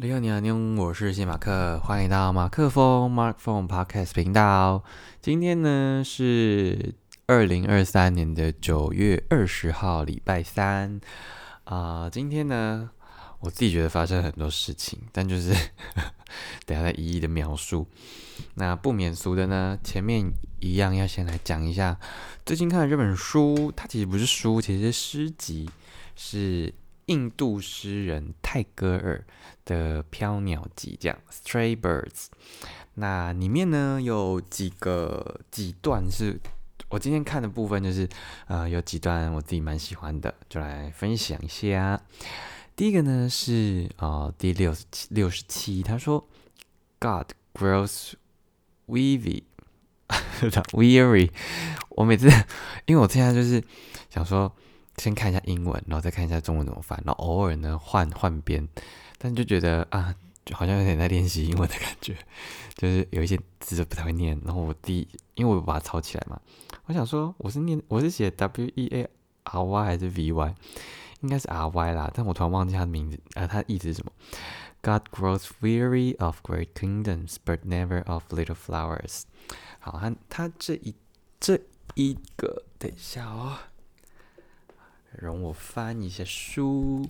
你好，你好，你好，我是谢马克，欢迎到马克风 Mark Phone Podcast 频道。今天呢是二零二三年的九月二十号，礼拜三啊、今天呢，我自己觉得发生很多事情，但就是 等下再一一的描述。那不免俗的呢，前面一样要先来讲一下最近看的这本书，它其实不是书，其实是诗集，是印度诗人泰戈尔的《飘鸟集》这样，《Stray Birds》。那里面呢有几个几段是我今天看的部分，就是呃有几段我自己蛮喜欢的，就来分享一下。第一个呢是呃第六十七六十七，他说：“God grows weary weary。”我每次因为我现在就是想说先看一下英文，然后再看一下中文怎么翻，然后偶尔呢换换边，但就觉得啊，就好像有点在练习英文的感觉，就是有一些字不太会念。然后我第，因为我把它抄起来嘛，我想说我是念我是写 W E A R Y 还是 V Y，应该是 R Y 啦，但我突然忘记它的名字，呃，它的意思是什么？God grows weary of great kingdoms, but never of little flowers。好，它它这一这一个，等一下哦。容我翻一下书，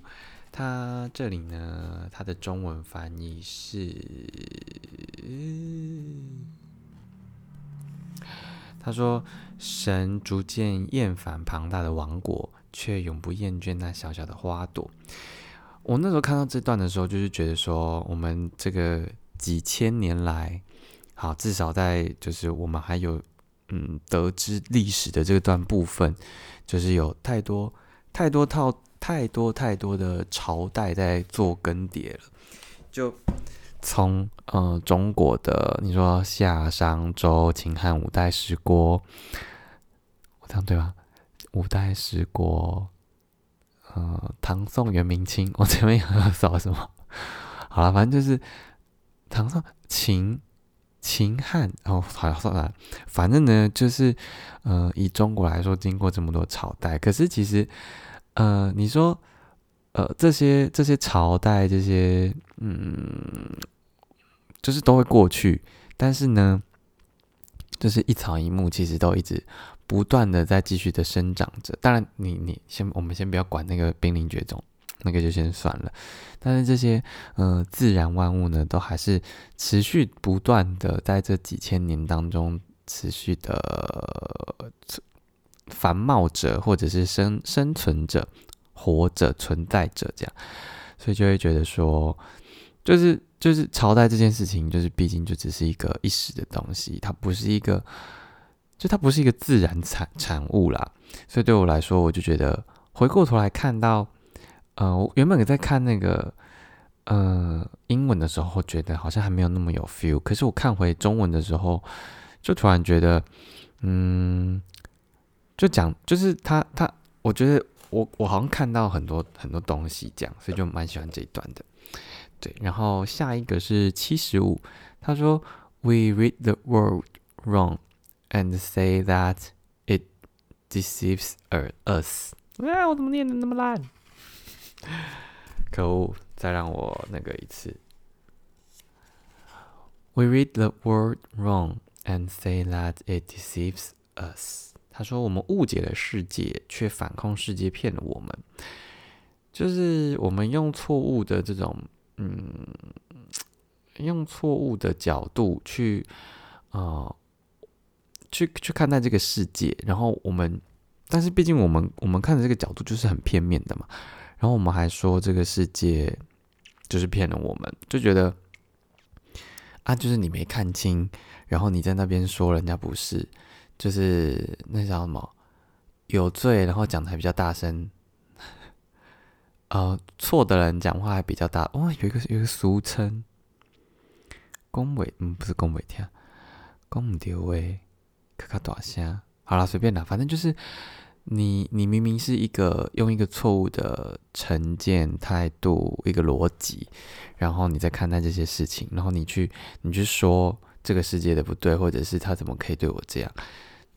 它这里呢，它的中文翻译是，他说：“神逐渐厌烦庞大的王国，却永不厌倦那小小的花朵。”我那时候看到这段的时候，就是觉得说，我们这个几千年来，好，至少在就是我们还有嗯得知历史的这段部分，就是有太多。太多套太多太多的朝代在做更迭了，就从呃中国的你说夏商周秦汉五代十国，我这样对吧？五代十国，呃唐宋元明清，我前面有少什么？好了，反正就是唐宋秦秦汉，哦，好像算了，反正呢就是呃以中国来说，经过这么多朝代，可是其实。呃，你说，呃，这些这些朝代，这些嗯，就是都会过去，但是呢，就是一草一木，其实都一直不断的在继续的生长着。当然，你你先，我们先不要管那个濒临绝种，那个就先算了。但是这些呃自然万物呢，都还是持续不断的在这几千年当中持续的。繁茂者，或者是生生存者、活着、存在着，这样，所以就会觉得说，就是就是朝代这件事情，就是毕竟就只是一个一时的东西，它不是一个，就它不是一个自然产产物啦。所以对我来说，我就觉得回过头来看到，呃，我原本在看那个呃英文的时候，觉得好像还没有那么有 feel，可是我看回中文的时候，就突然觉得，嗯。就讲，就是他他，我觉得我我好像看到很多很多东西，这样，所以就蛮喜欢这一段的。对，然后下一个是七十五，他说：“We read the world wrong and say that it deceives us。”啊，我怎么念的那么烂？可恶！再让我那个一次。We read the world wrong and say that it deceives us。他说：“我们误解了世界，却反控世界骗了我们。就是我们用错误的这种，嗯，用错误的角度去，呃，去去看待这个世界。然后我们，但是毕竟我们我们看的这个角度就是很片面的嘛。然后我们还说这个世界就是骗了我们，就觉得啊，就是你没看清，然后你在那边说人家不是。”就是那叫什么有罪，然后讲的还比较大声，呃，错的人讲话还比较大。哇，有一个有一个俗称，恭维，嗯，不是恭维听，恭唔丢喂，咔咔大声。好了，随便啦，反正就是你，你明明是一个用一个错误的成见态度，一个逻辑，然后你在看待这些事情，然后你去你去说这个世界的不对，或者是他怎么可以对我这样。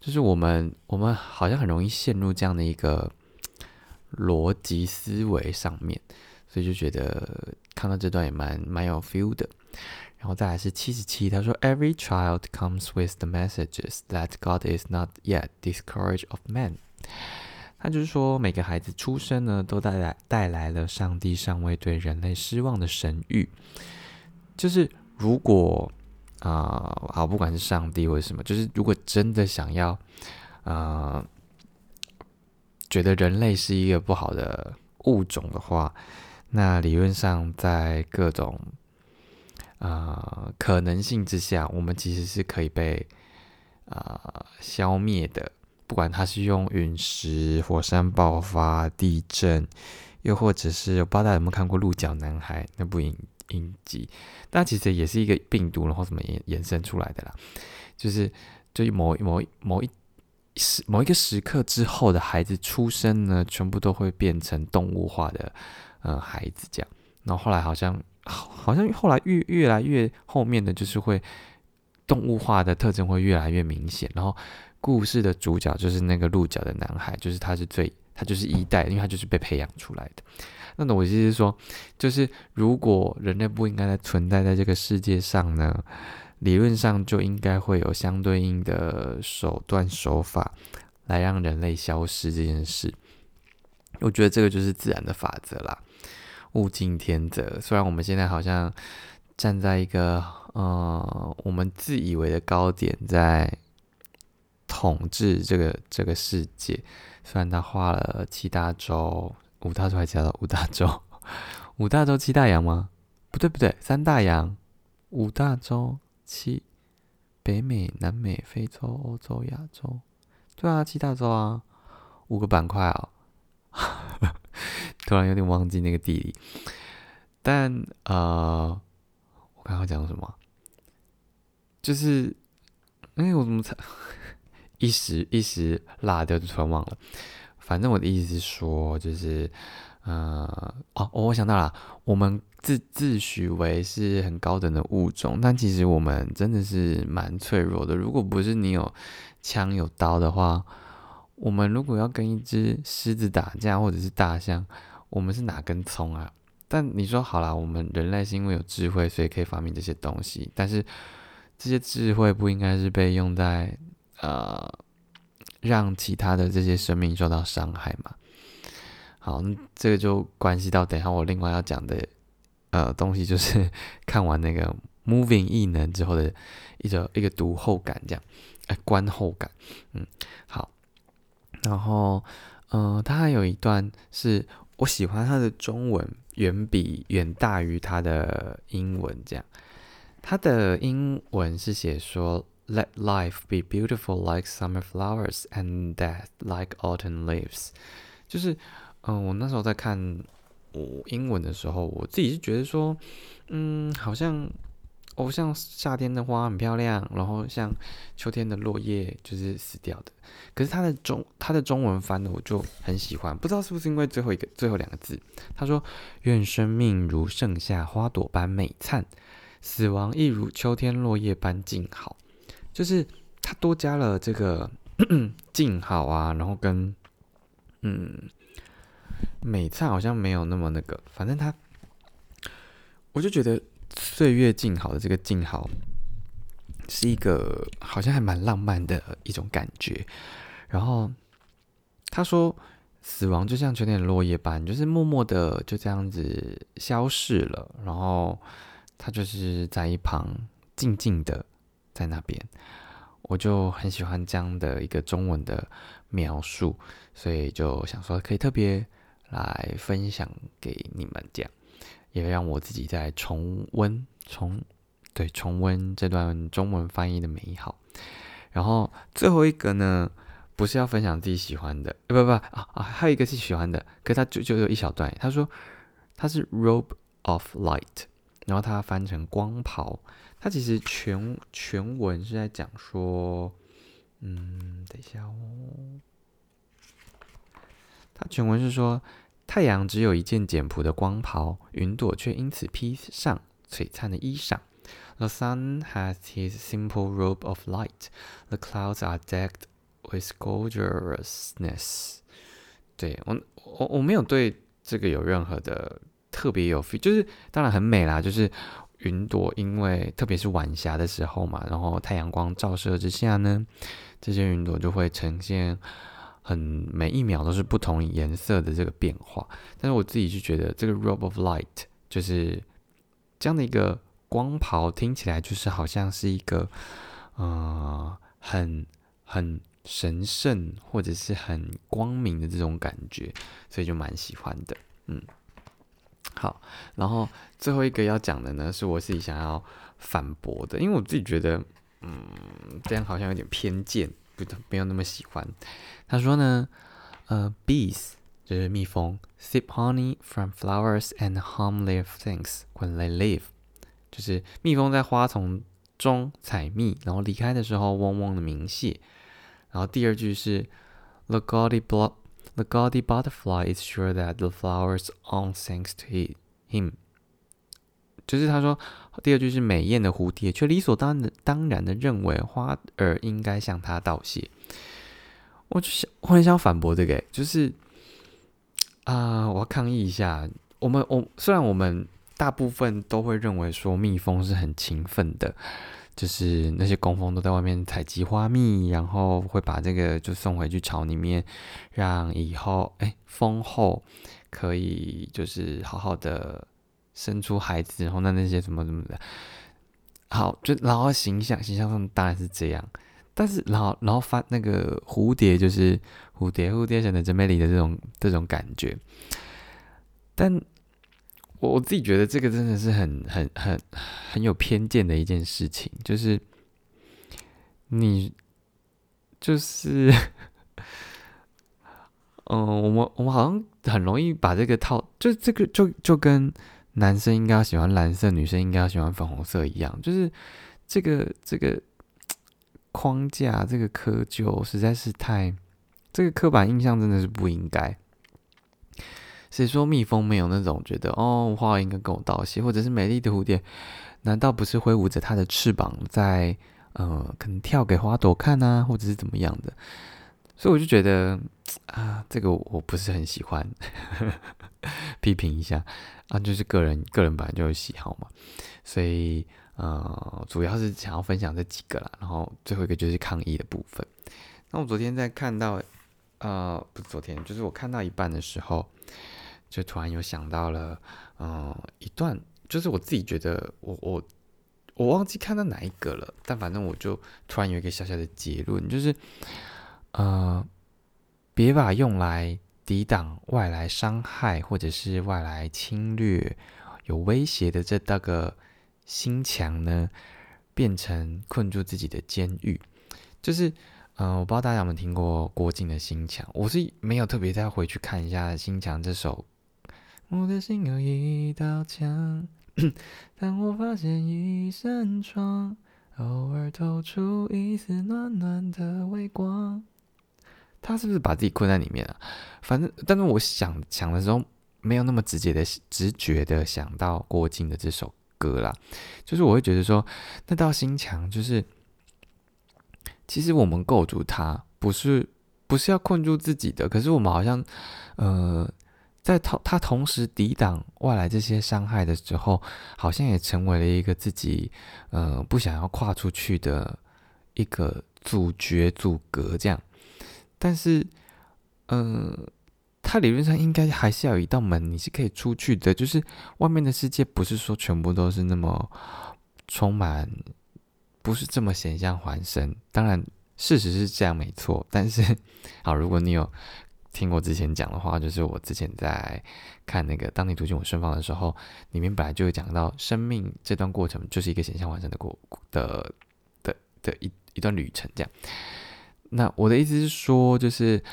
就是我们，我们好像很容易陷入这样的一个逻辑思维上面，所以就觉得看到这段也蛮蛮有 feel 的。然后再来是七十七，他说：“Every child comes with the messages that God is not yet discouraged of man。”他就是说，每个孩子出生呢，都带来带来了上帝尚未对人类失望的神谕。就是如果啊，好，不管是上帝或者什么，就是如果真的想要，呃，觉得人类是一个不好的物种的话，那理论上在各种啊可能性之下，我们其实是可以被啊消灭的。不管它是用陨石、火山爆发、地震，又或者是我不知道大家有没有看过《鹿角男孩》那部影阴极，但其实也是一个病毒，然后怎么延延伸出来的啦。就是就某某某一时某一个时刻之后的孩子出生呢，全部都会变成动物化的呃孩子这样。然后后来好像好像后来越越来越后面的就是会动物化的特征会越来越明显，然后。故事的主角就是那个鹿角的男孩，就是他是最，他就是一代，因为他就是被培养出来的。那我意思是说，就是如果人类不应该再存在在这个世界上呢，理论上就应该会有相对应的手段手法来让人类消失这件事。我觉得这个就是自然的法则啦，物竞天择。虽然我们现在好像站在一个呃我们自以为的高点在。统治这个这个世界，虽然他画了七大洲、五大洲，还加了五大洲，五大洲七大洋吗？不对不对，三大洋，五大洲七，北美、南美、非洲、欧洲、亚洲，对啊，七大洲啊，五个板块啊，突然有点忘记那个地理，但呃，我刚刚讲什么？就是，哎，我怎么才？一时一时落掉就突然忘了，反正我的意思是说，就是，呃，哦，我想到了，我们自自诩为是很高等的物种，但其实我们真的是蛮脆弱的。如果不是你有枪有刀的话，我们如果要跟一只狮子打架，或者是大象，我们是哪根葱啊？但你说好了，我们人类是因为有智慧，所以可以发明这些东西，但是这些智慧不应该是被用在。呃，让其他的这些生命受到伤害嘛？好，这个就关系到等一下我另外要讲的呃东西，就是 看完那个《Moving 异能》之后的一个一个读后感，这样哎观后感，嗯，好，然后嗯，他还有一段是我喜欢他的中文远比远大于他的英文，这样，他的英文是写说。Let life be beautiful like summer flowers and death like autumn leaves。就是，嗯，我那时候在看我英文的时候，我自己是觉得说，嗯，好像，哦，像夏天的花很漂亮，然后像秋天的落叶就是死掉的。可是它的中，它的中文翻的我就很喜欢，不知道是不是因为最后一个最后两个字，他说：“愿生命如盛夏花朵般美灿，死亡亦如秋天落叶般静好。”就是它多加了这个 静好啊，然后跟嗯美灿好像没有那么那个，反正它我就觉得岁月静好的这个静好是一个好像还蛮浪漫的一种感觉。然后他说死亡就像秋天的落叶般，就是默默的就这样子消逝了，然后他就是在一旁静静的。在那边，我就很喜欢这样的一个中文的描述，所以就想说可以特别来分享给你们，这样也让我自己再重温重对重温这段中文翻译的美好。然后最后一个呢，不是要分享自己喜欢的，不不啊啊，还有一个是喜欢的，可他就就有一小段，他说他是 robe of light，然后他翻成光袍。它其实全全文是在讲说，嗯，等一下哦，它全文是说，太阳只有一件简朴的光袍，云朵却因此披上璀璨的衣裳。The sun has his simple robe of light. The clouds are decked with gorgeousness. 对我我我没有对这个有任何的特别有 feel，就是当然很美啦，就是云朵，因为特别是晚霞的时候嘛，然后太阳光照射之下呢，这些云朵就会呈现很每一秒都是不同颜色的这个变化。但是我自己就觉得这个 robe of light 就是这样的一个光袍，听起来就是好像是一个呃很很神圣或者是很光明的这种感觉，所以就蛮喜欢的，嗯。好，然后最后一个要讲的呢，是我自己想要反驳的，因为我自己觉得，嗯，这样好像有点偏见，不没有那么喜欢。他说呢，呃，bees 就是蜜蜂，sip honey from flowers and hum their things when they leave，就是蜜蜂在花丛中采蜜，然后离开的时候嗡嗡的鸣谢。然后第二句是 the gaudy blood。The gaudy butterfly is sure that the flowers on thanks to him。就是他说，第二句是美艳的蝴蝶却理所当然的当然的认为花儿应该向他道谢。我就想，我很想反驳这个，就是啊，我要抗议一下。我们我虽然我们大部分都会认为说蜜蜂是很勤奋的。就是那些工蜂都在外面采集花蜜，然后会把这个就送回去巢里面，让以后哎蜂后可以就是好好的生出孩子，然后那那些什么什么的，好就然后形象形象上当然是这样，但是然后然后发那个蝴蝶就是蝴蝶蝴蝶显得真美丽的这种这种感觉，但。我我自己觉得这个真的是很很很很有偏见的一件事情，就是你就是，嗯，我们我们好像很容易把这个套，就这个就就跟男生应该要喜欢蓝色，女生应该要喜欢粉红色一样，就是这个这个框架，这个窠臼实在是太，这个刻板印象真的是不应该。谁说蜜蜂没有那种觉得哦，花应该跟我道谢，或者是美丽的蝴蝶，难道不是挥舞着它的翅膀在呃，可能跳给花朵看啊，或者是怎么样的？所以我就觉得啊，这个我不是很喜欢，批评一下啊，就是个人个人本来就有喜好嘛，所以呃，主要是想要分享这几个啦，然后最后一个就是抗议的部分。那我昨天在看到呃，不是昨天，就是我看到一半的时候。就突然有想到了，嗯，一段，就是我自己觉得，我我我忘记看到哪一个了，但反正我就突然有一个小小的结论，就是，呃，别把用来抵挡外来伤害或者是外来侵略有威胁的这道个心墙呢，变成困住自己的监狱，就是。嗯，我不知道大家有没有听过郭靖的心墙，我是没有特别再回去看一下心墙这首。我的心有一道墙，但我发现一扇窗，偶尔透出一丝暖暖的微光。他是不是把自己困在里面啊？反正，但是我想想的时候，没有那么直接的直觉的想到郭靖的这首歌啦。就是我会觉得说，那道心墙，就是其实我们构筑它，不是不是要困住自己的，可是我们好像，呃。在同他同时抵挡外来这些伤害的时候，好像也成为了一个自己呃不想要跨出去的一个阻绝阻隔这样。但是，嗯，他理论上应该还是要有一道门，你是可以出去的。就是外面的世界不是说全部都是那么充满，不是这么险象环生。当然，事实是这样没错。但是，好，如果你有。听我之前讲的话，就是我之前在看那个《当你途径我身旁》的时候，里面本来就会讲到生命这段过程就是一个显象完成的过的的的一一段旅程。这样，那我的意思是说，就是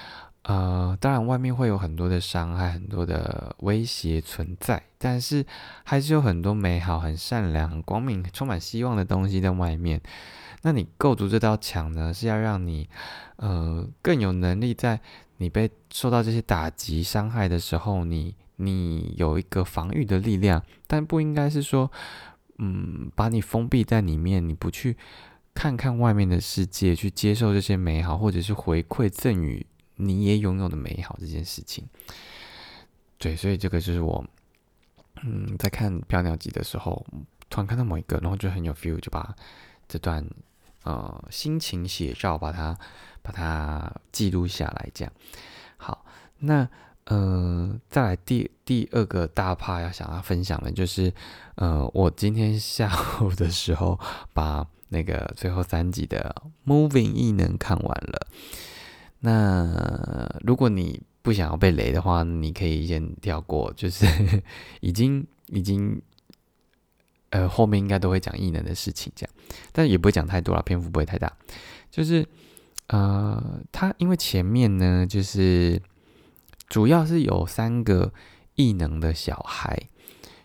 呃，当然外面会有很多的伤害、很多的威胁存在，但是还是有很多美好、很善良、很光明、充满希望的东西在外面。那你构筑这道墙呢，是要让你呃更有能力在。你被受到这些打击伤害的时候，你你有一个防御的力量，但不应该是说，嗯，把你封闭在里面，你不去看看外面的世界，去接受这些美好，或者是回馈赠予你也拥有的美好这件事情。对，所以这个就是我嗯，在看《飘鸟集》的时候，突然看到某一个，然后就很有 feel，就把这段呃心情写照，把它把它记录下来。这样好，那呃，再来第第二个大趴要想要分享的，就是呃，我今天下午的时候把那个最后三集的《Moving 异能》看完了。那如果你不想要被雷的话，你可以先跳过，就是已 经已经，呃，后面应该都会讲异能的事情，这样，但也不会讲太多了，篇幅不会太大。就是呃，他因为前面呢，就是主要是有三个异能的小孩，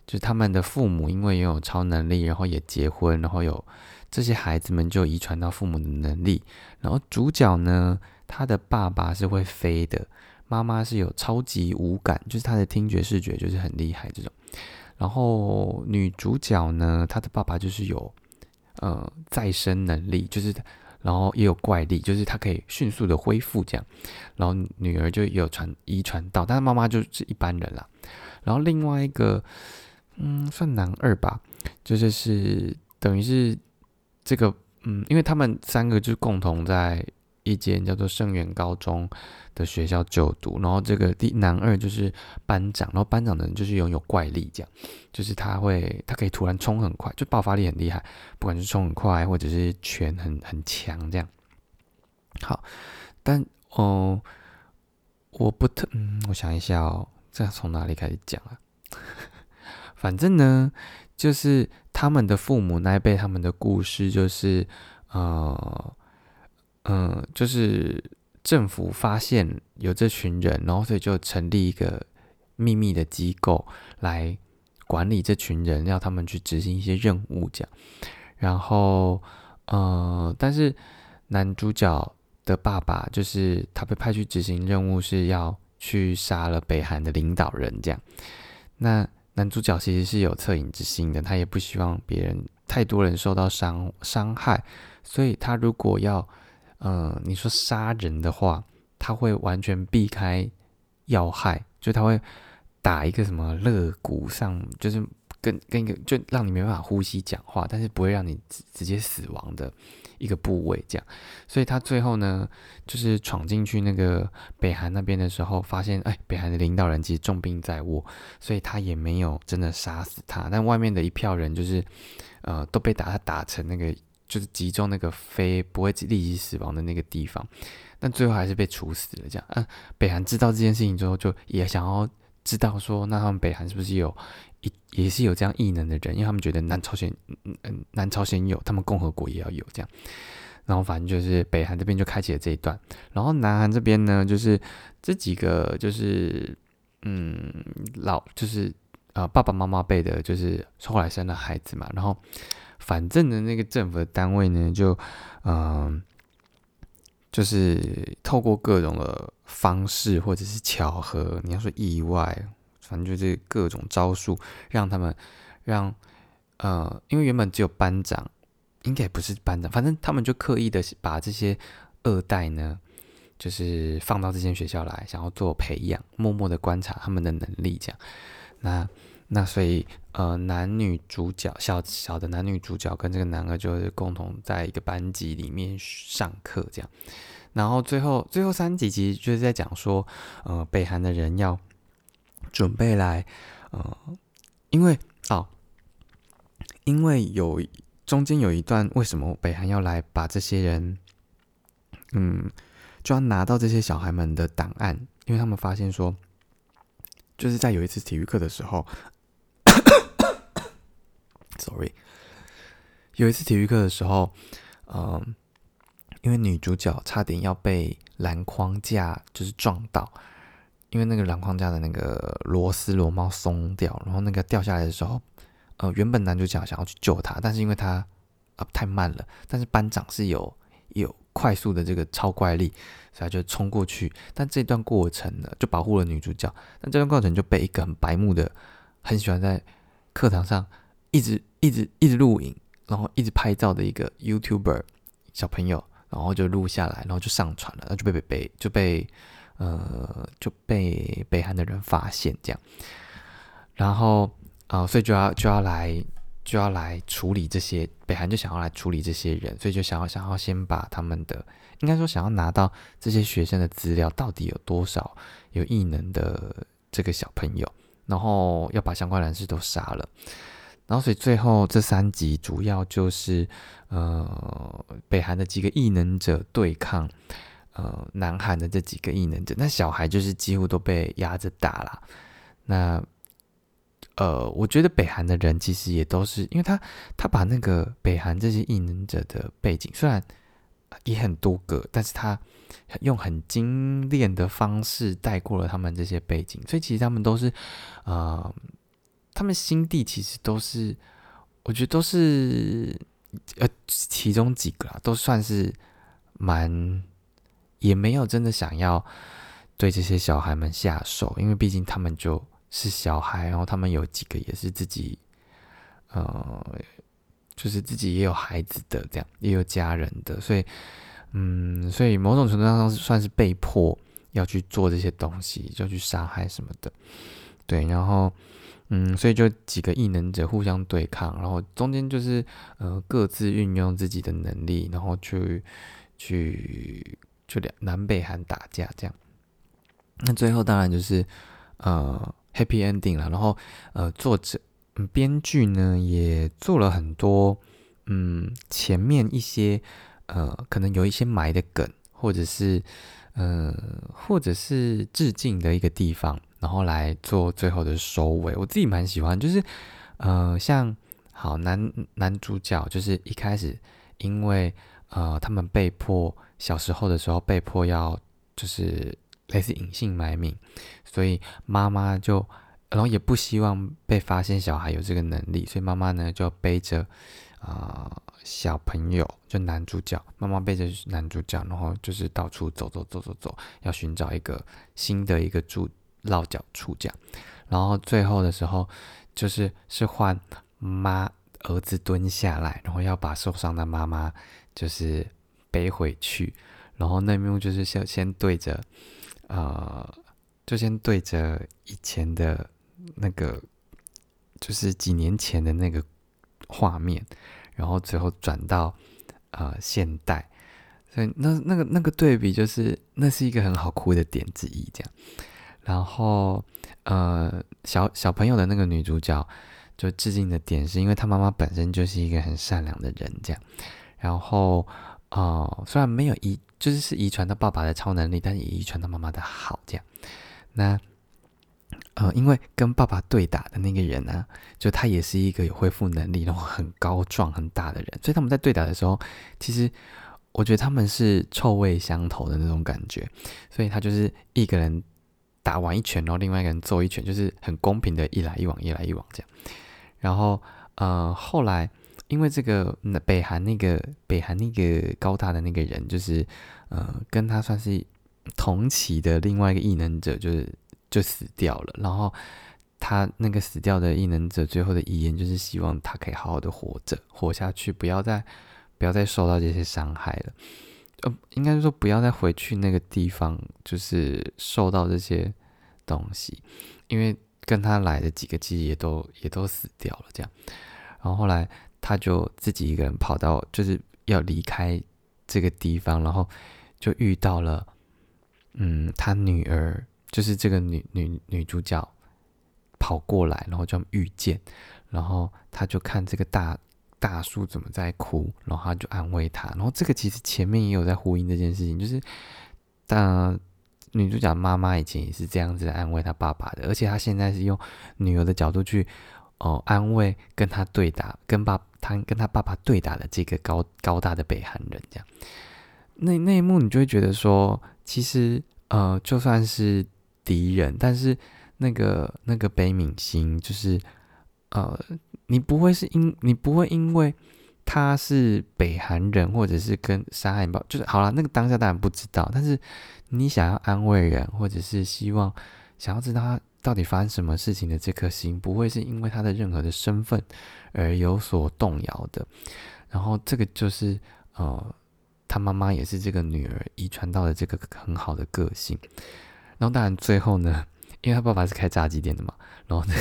就是他们的父母因为拥有超能力，然后也结婚，然后有这些孩子们就遗传到父母的能力，然后主角呢，他的爸爸是会飞的。妈妈是有超级五感，就是他的听觉、视觉就是很厉害这种。然后女主角呢，她的爸爸就是有呃再生能力，就是然后也有怪力，就是她可以迅速的恢复这样。然后女儿就有传遗传到，但是妈妈就是一般人啦。然后另外一个嗯算男二吧，就是是等于是这个嗯，因为他们三个就是共同在。一间叫做圣元高中的学校就读，然后这个第男二就是班长，然后班长的人就是拥有怪力，这样就是他会他可以突然冲很快，就爆发力很厉害，不管是冲很快或者是拳很很强这样。好，但哦，我不特嗯，我想一下哦，这从哪里开始讲啊？反正呢，就是他们的父母那一辈，他们的故事就是呃。嗯，就是政府发现有这群人，然后所以就成立一个秘密的机构来管理这群人，要他们去执行一些任务，这样。然后，呃，但是男主角的爸爸就是他被派去执行任务，是要去杀了北韩的领导人，这样。那男主角其实是有恻隐之心的，他也不希望别人太多人受到伤伤害，所以他如果要。嗯，你说杀人的话，他会完全避开要害，就他会打一个什么肋骨上，就是跟跟一个就让你没办法呼吸讲话，但是不会让你直直接死亡的一个部位，这样。所以他最后呢，就是闯进去那个北韩那边的时候，发现哎，北韩的领导人其实重病在卧，所以他也没有真的杀死他，但外面的一票人就是呃都被打他打成那个。就是集中那个非不会立即死亡的那个地方，但最后还是被处死了。这样，嗯，北韩知道这件事情之后，就也想要知道说，那他们北韩是不是有一也是有这样异能的人？因为他们觉得南朝鲜，嗯嗯，南朝鲜有，他们共和国也要有这样。然后反正就是北韩这边就开启了这一段，然后南韩这边呢，就是这几个就是嗯老就是呃爸爸妈妈辈的，就是后来生了孩子嘛，然后。反正的那个政府的单位呢，就嗯，就是透过各种的方式或者是巧合，你要说意外，反正就是各种招数，让他们让呃，因为原本只有班长，应该不是班长，反正他们就刻意的把这些二代呢，就是放到这间学校来，想要做培养，默默的观察他们的能力，这样那。那所以，呃，男女主角小小的男女主角跟这个男二就是共同在一个班级里面上课这样，然后最后最后三集其实就是在讲说，呃，北韩的人要准备来，呃，因为哦，因为有中间有一段，为什么北韩要来把这些人，嗯，就要拿到这些小孩们的档案，因为他们发现说，就是在有一次体育课的时候。Sorry，有一次体育课的时候，嗯，因为女主角差点要被篮框架就是撞到，因为那个篮框架的那个螺丝螺帽松掉，然后那个掉下来的时候，呃，原本男主角想要去救她，但是因为他啊太慢了，但是班长是有有快速的这个超怪力，所以他就冲过去，但这段过程呢就保护了女主角，但这段过程就被一个很白目的，很喜欢在课堂上。一直一直一直录影，然后一直拍照的一个 YouTuber 小朋友，然后就录下来，然后就上传了，然后就被被被就被呃就被北韩的人发现这样，然后啊，所以就要就要来就要来处理这些，北韩就想要来处理这些人，所以就想要想要先把他们的，应该说想要拿到这些学生的资料，到底有多少有异能的这个小朋友，然后要把相关人士都杀了。然后，所以最后这三集主要就是，呃，北韩的几个异能者对抗，呃，南韩的这几个异能者。那小孩就是几乎都被压着打了。那，呃，我觉得北韩的人其实也都是，因为他他把那个北韩这些异能者的背景，虽然也很多个，但是他用很精炼的方式带过了他们这些背景，所以其实他们都是，呃。他们心地其实都是，我觉得都是，呃，其中几个啊，都算是蛮，也没有真的想要对这些小孩们下手，因为毕竟他们就是小孩，然后他们有几个也是自己，呃，就是自己也有孩子的，这样也有家人的，所以，嗯，所以某种程度上算是被迫要去做这些东西，就去杀害什么的，对，然后。嗯，所以就几个异能者互相对抗，然后中间就是呃各自运用自己的能力，然后去去去两南北韩打架这样。那最后当然就是呃 happy ending 了，然后呃作者编剧呢也做了很多嗯前面一些呃可能有一些埋的梗，或者是呃或者是致敬的一个地方。然后来做最后的收尾，我自己蛮喜欢，就是，呃，像好男男主角，就是一开始因为呃他们被迫小时候的时候被迫要就是类似隐姓埋名，所以妈妈就然后也不希望被发现小孩有这个能力，所以妈妈呢就背着啊小朋友，就男主角，妈妈背着男主角，然后就是到处走走走走走，要寻找一个新的一个住。落脚处这样，然后最后的时候，就是是换妈儿子蹲下来，然后要把受伤的妈妈就是背回去，然后那幕就是先先对着，呃，就先对着以前的那个，就是几年前的那个画面，然后最后转到呃现代，所以那那个那个对比就是那是一个很好哭的点之一，这样。然后，呃，小小朋友的那个女主角就致敬的点，是因为她妈妈本身就是一个很善良的人，这样。然后，哦，虽然没有遗，就是是遗传到爸爸的超能力，但也遗传到妈妈的好，这样。那，呃，因为跟爸爸对打的那个人呢，就他也是一个有恢复能力，然后很高壮、很大的人，所以他们在对打的时候，其实我觉得他们是臭味相投的那种感觉，所以他就是一个人。打完一拳，然后另外一个人揍一拳，就是很公平的，一来一往，一来一往这样。然后，呃，后来因为这个北韩那个北韩那个高大的那个人，就是呃，跟他算是同期的另外一个异能者，就是就死掉了。然后他那个死掉的异能者最后的遗言，就是希望他可以好好的活着，活下去，不要再不要再受到这些伤害了。呃，应该说不要再回去那个地方，就是受到这些东西，因为跟他来的几个记忆也都也都死掉了，这样。然后后来他就自己一个人跑到，就是要离开这个地方，然后就遇到了，嗯，他女儿，就是这个女女女主角跑过来，然后就遇见，然后他就看这个大。大叔怎么在哭？然后他就安慰他。然后这个其实前面也有在呼应这件事情，就是，但女主角妈妈以前也是这样子安慰她爸爸的，而且她现在是用女儿的角度去哦安慰跟她对打、跟爸他跟他爸爸对打的这个高高大的北韩人，这样。那那一幕你就会觉得说，其实呃就算是敌人，但是那个那个北敏星就是呃。你不会是因你不会因为他是北韩人，或者是跟杀害报，就是好了。那个当下当然不知道，但是你想要安慰人，或者是希望想要知道他到底发生什么事情的这颗心，不会是因为他的任何的身份而有所动摇的。然后这个就是呃，他妈妈也是这个女儿遗传到了这个很好的个性。然后当然最后呢，因为他爸爸是开炸鸡店的嘛，然后呢，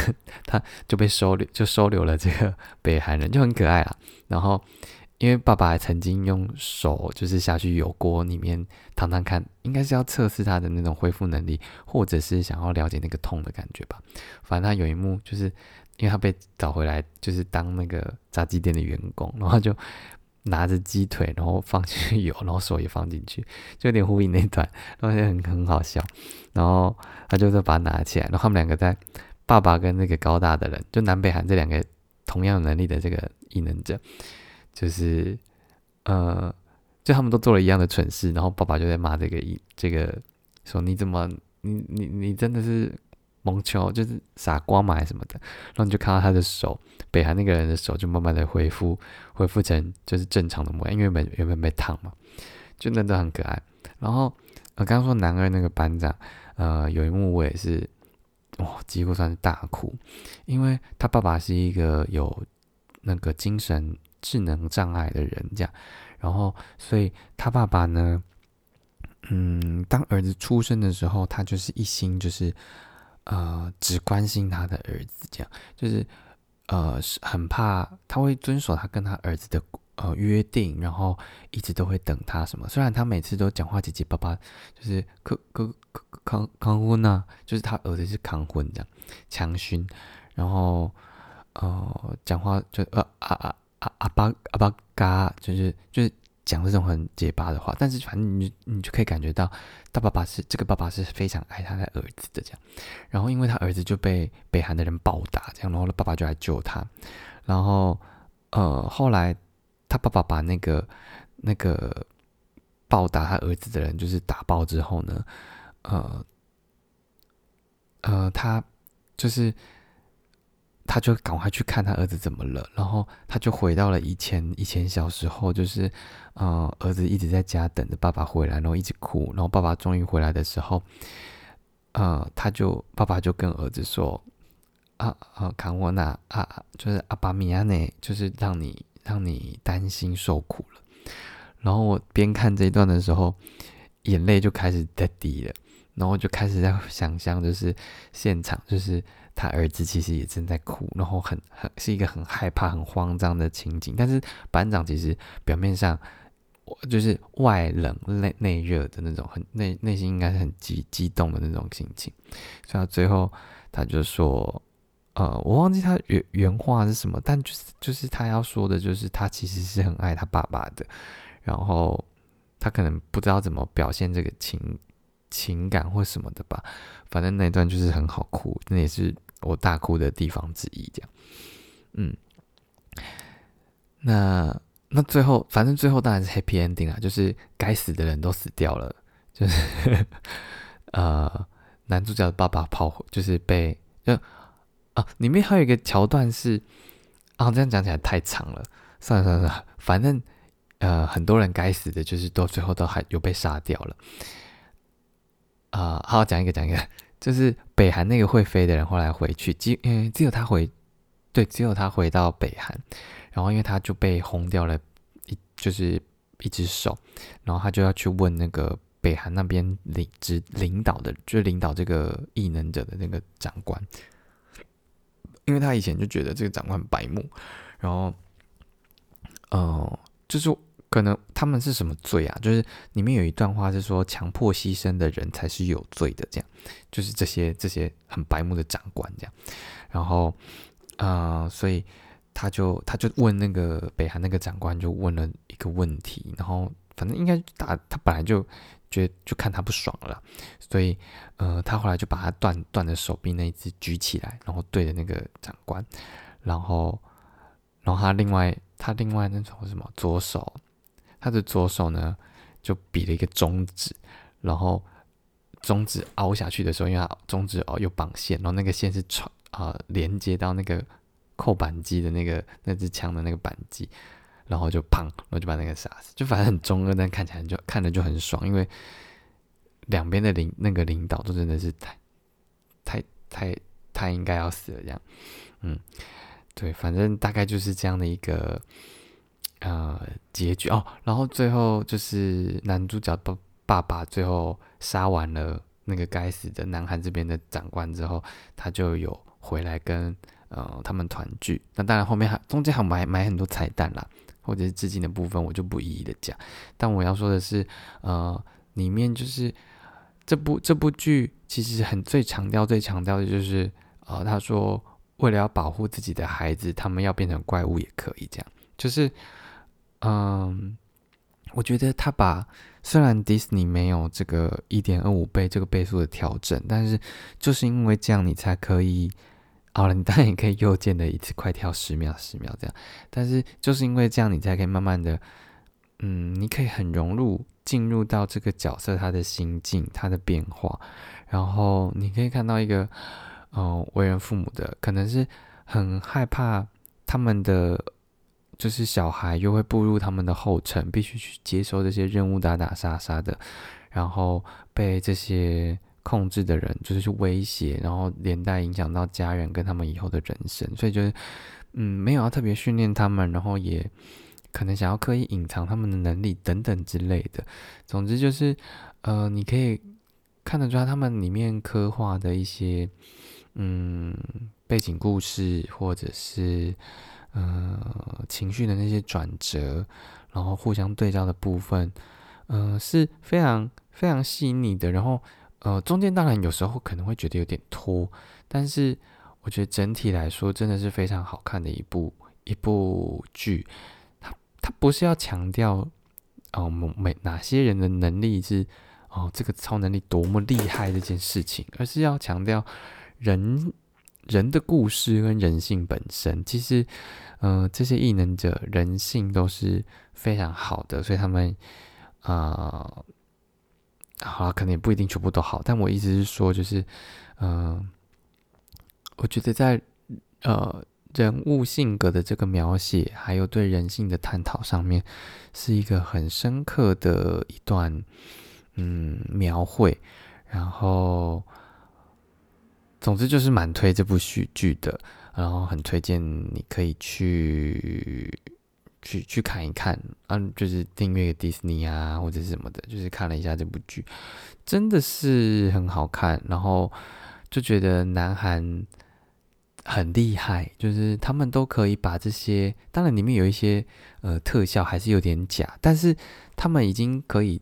他就被收留，就收留了这个北韩人，就很可爱啊。然后因为爸爸曾经用手就是下去油锅里面烫烫看，应该是要测试他的那种恢复能力，或者是想要了解那个痛的感觉吧。反正他有一幕就是，因为他被找回来，就是当那个炸鸡店的员工，然后就。拿着鸡腿，然后放进去油，然后手也放进去，就有点呼应那段，然后就很很好笑。然后他就是把它拿起来，然后他们两个在爸爸跟那个高大的人，就南北韩这两个同样能力的这个异能者，就是呃，就他们都做了一样的蠢事，然后爸爸就在骂这个一这个说你怎么你你你真的是。蒙球就是傻瓜嘛，什么的，然后你就看到他的手，北韩那个人的手就慢慢的恢复，恢复成就是正常的模样，因为原本原本被烫嘛，就那都很可爱。然后我刚刚说男二那个班长，呃，有一幕我也是，哇，几乎算是大哭，因为他爸爸是一个有那个精神智能障碍的人，这样，然后所以他爸爸呢，嗯，当儿子出生的时候，他就是一心就是。呃，只关心他的儿子，这样就是，呃，很怕他会遵守他跟他儿子的呃约定，然后一直都会等他什么。虽然他每次都讲话结结巴巴，就是可可康康婚呐，就是他儿子是康婚这样，强勋，然后呃，讲话就呃啊啊啊阿巴阿巴嘎，就是就是。讲这种很结巴的话，但是反正你你就可以感觉到，他爸爸是这个爸爸是非常爱他的儿子的这样。然后因为他儿子就被北韩的人暴打这样，然后他爸爸就来救他。然后呃后来他爸爸把那个那个暴打他儿子的人就是打爆之后呢，呃呃他就是。他就赶快去看他儿子怎么了，然后他就回到了以前以前小时候，就是，呃，儿子一直在家等着爸爸回来，然后一直哭，然后爸爸终于回来的时候，呃，他就爸爸就跟儿子说，啊啊，康沃纳啊，就是阿巴米亚内，就是让你让你担心受苦了。然后我边看这一段的时候，眼泪就开始在滴了，然后就开始在想象，就是现场就是。他儿子其实也正在哭，然后很很是一个很害怕、很慌张的情景。但是班长其实表面上，我就是外冷内内热的那种，很内内心应该是很激激动的那种心情。所以最后他就说：“呃，我忘记他原原话是什么，但就是就是他要说的，就是他其实是很爱他爸爸的，然后他可能不知道怎么表现这个情。”情感或什么的吧，反正那段就是很好哭，那也是我大哭的地方之一。这样，嗯，那那最后，反正最后当然是 happy ending 啊，就是该死的人都死掉了，就是呃，男主角的爸爸跑，就是被就啊，里面还有一个桥段是啊，这样讲起来太长了，算了算了算了，反正呃，很多人该死的，就是都最后都还有被杀掉了。啊，好讲一个，讲一个，就是北韩那个会飞的人后来回去，只嗯只有他回，对，只有他回到北韩，然后因为他就被轰掉了一就是一只手，然后他就要去问那个北韩那边领职领导的，就领导这个异能者的那个长官，因为他以前就觉得这个长官白目，然后，呃，就是。可能他们是什么罪啊？就是里面有一段话是说，强迫牺牲的人才是有罪的。这样，就是这些这些很白目的长官这样。然后，呃，所以他就他就问那个北韩那个长官，就问了一个问题。然后，反正应该打他本来就觉得就看他不爽了，所以呃，他后来就把他断断的手臂那一只举起来，然后对着那个长官，然后然后他另外他另外那种什么左手。他的左手呢，就比了一个中指，然后中指凹下去的时候，因为他中指哦有绑线，然后那个线是传啊连接到那个扣扳机的那个那支枪的那个扳机，然后就砰，然后就把那个杀死，就反正很中二，但看起来就看着就很爽，因为两边的领那个领导都真的是太太太太应该要死了这样，嗯，对，反正大概就是这样的一个。呃，结局哦，然后最后就是男主角爸爸爸最后杀完了那个该死的南韩这边的长官之后，他就有回来跟呃他们团聚。那当然后面还中间还买买很多彩蛋啦，或者是致敬的部分，我就不一一的讲。但我要说的是，呃，里面就是这部这部剧其实很最强调最强调的就是，呃，他说为了要保护自己的孩子，他们要变成怪物也可以这样，就是嗯。我觉得他把虽然迪士尼没有这个一点二五倍这个倍数的调整，但是就是因为这样，你才可以，好了，你当然也可以右键的一次快跳十秒十秒这样，但是就是因为这样，你才可以慢慢的，嗯，你可以很融入进入到这个角色他的心境他的变化，然后你可以看到一个，嗯，为人父母的可能是很害怕他们的。就是小孩又会步入他们的后尘，必须去接受这些任务，打打杀杀的，然后被这些控制的人就是去威胁，然后连带影响到家人跟他们以后的人生。所以就是，嗯，没有要特别训练他们，然后也可能想要刻意隐藏他们的能力等等之类的。总之就是，呃，你可以看得出来他们里面刻画的一些，嗯，背景故事或者是。呃，情绪的那些转折，然后互相对照的部分，呃，是非常非常细腻的。然后，呃，中间当然有时候可能会觉得有点拖，但是我觉得整体来说真的是非常好看的一部一部剧。它它不是要强调哦，每哪些人的能力是哦这个超能力多么厉害这件事情，而是要强调人。人的故事跟人性本身，其实，呃，这些异能者人性都是非常好的，所以他们，啊，好了，可能也不一定全部都好，但我意思是说，就是，嗯，我觉得在呃人物性格的这个描写，还有对人性的探讨上面，是一个很深刻的一段，嗯，描绘，然后。总之就是蛮推这部剧剧的，然后很推荐你可以去去去看一看，嗯，就是订阅迪士尼啊或者是什么的，就是看了一下这部剧，真的是很好看，然后就觉得南韩很厉害，就是他们都可以把这些，当然里面有一些呃特效还是有点假，但是他们已经可以，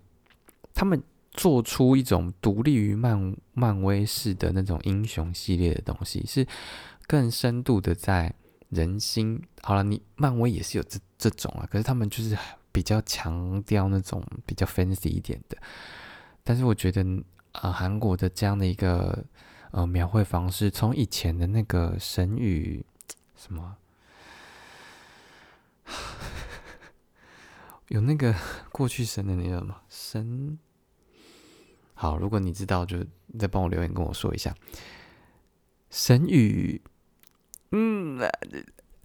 他们。做出一种独立于漫漫威式的那种英雄系列的东西，是更深度的在人心。好了，你漫威也是有这这种啊，可是他们就是比较强调那种比较 fancy 一点的。但是我觉得，呃，韩国的这样的一个呃描绘方式，从以前的那个神与什么，有那个过去神的那个吗？神。好，如果你知道，就再帮我留言跟我说一下。神语，嗯，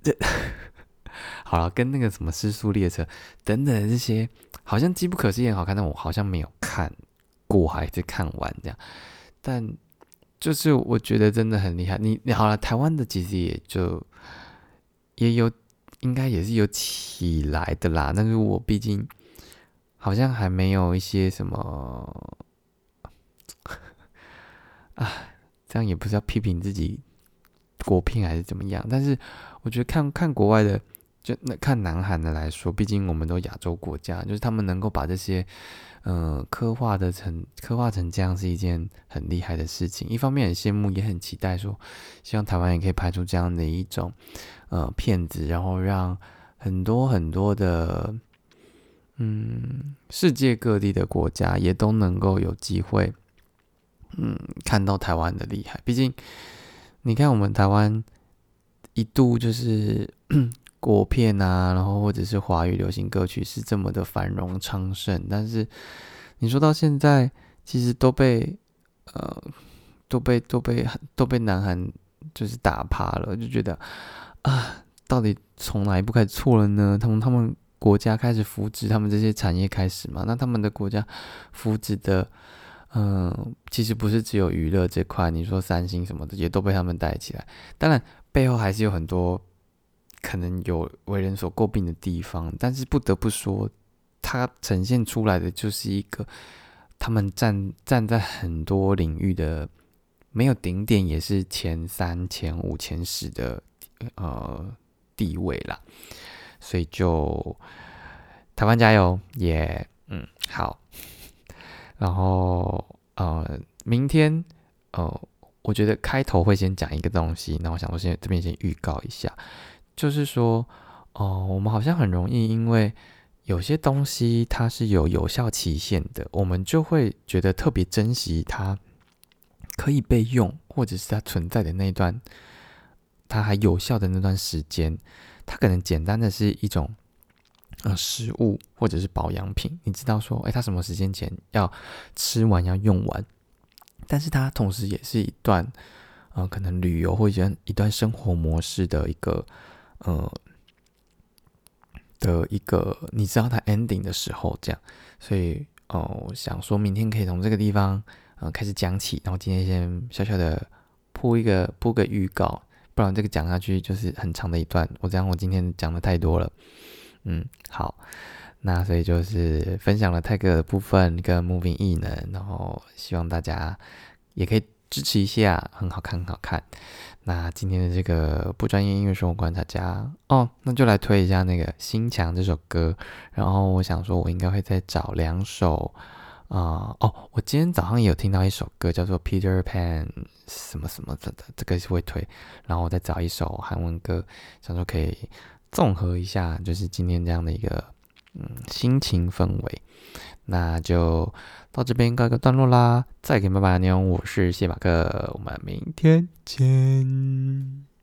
这 好了，跟那个什么《失速列车》等等这些，好像机不可失也好看，但我好像没有看过，还是看完这样。但就是我觉得真的很厉害。你你好了，台湾的其实也就也有，应该也是有起来的啦。但是我毕竟好像还没有一些什么。啊，这样也不是要批评自己国片还是怎么样，但是我觉得看看国外的，就那看南韩的来说，毕竟我们都亚洲国家，就是他们能够把这些，呃，刻画的成刻画成这样，是一件很厉害的事情。一方面很羡慕，也很期待，说希望台湾也可以拍出这样的一种呃片子，然后让很多很多的，嗯，世界各地的国家也都能够有机会。嗯，看到台湾的厉害，毕竟你看我们台湾一度就是 国片啊，然后或者是华语流行歌曲是这么的繁荣昌盛，但是你说到现在，其实都被呃都被都被都被南韩就是打趴了，就觉得啊，到底从哪一步开始错了呢？从他们国家开始扶植他们这些产业开始嘛？那他们的国家扶植的。嗯，其实不是只有娱乐这块，你说三星什么的也都被他们带起来。当然，背后还是有很多可能有为人所诟病的地方。但是不得不说，它呈现出来的就是一个他们站站在很多领域的没有顶点，也是前三、前五、前十的呃地位啦。所以就台湾加油，也嗯好。然后呃，明天呃，我觉得开头会先讲一个东西，那我想说先这边先预告一下，就是说哦，我们好像很容易因为有些东西它是有有效期限的，我们就会觉得特别珍惜它可以被用，或者是它存在的那一段它还有效的那段时间，它可能简单的是一种。呃，食物或者是保养品，你知道说，哎，他什么时间前要吃完要用完，但是它同时也是一段，呃，可能旅游或者一段生活模式的一个，呃，的一个，你知道它 ending 的时候这样，所以，哦，想说明天可以从这个地方，呃，开始讲起，然后今天先小小的铺一个铺个预告，不然这个讲下去就是很长的一段，我这样我今天讲的太多了。嗯，好，那所以就是分享了泰戈尔的部分跟 Moving 异能，然后希望大家也可以支持一下，很好看，很好看。那今天的这个不专业音乐生活观察家哦，那就来推一下那个《心墙》这首歌。然后我想说，我应该会再找两首啊，哦，我今天早上也有听到一首歌，叫做 Peter Pan 什么什么的，这个是会推。然后我再找一首韩文歌，想说可以。综合一下，就是今天这样的一个嗯心情氛围，那就到这边告一个段落啦。再见，拜拜，妞，我是谢马克，我们明天见。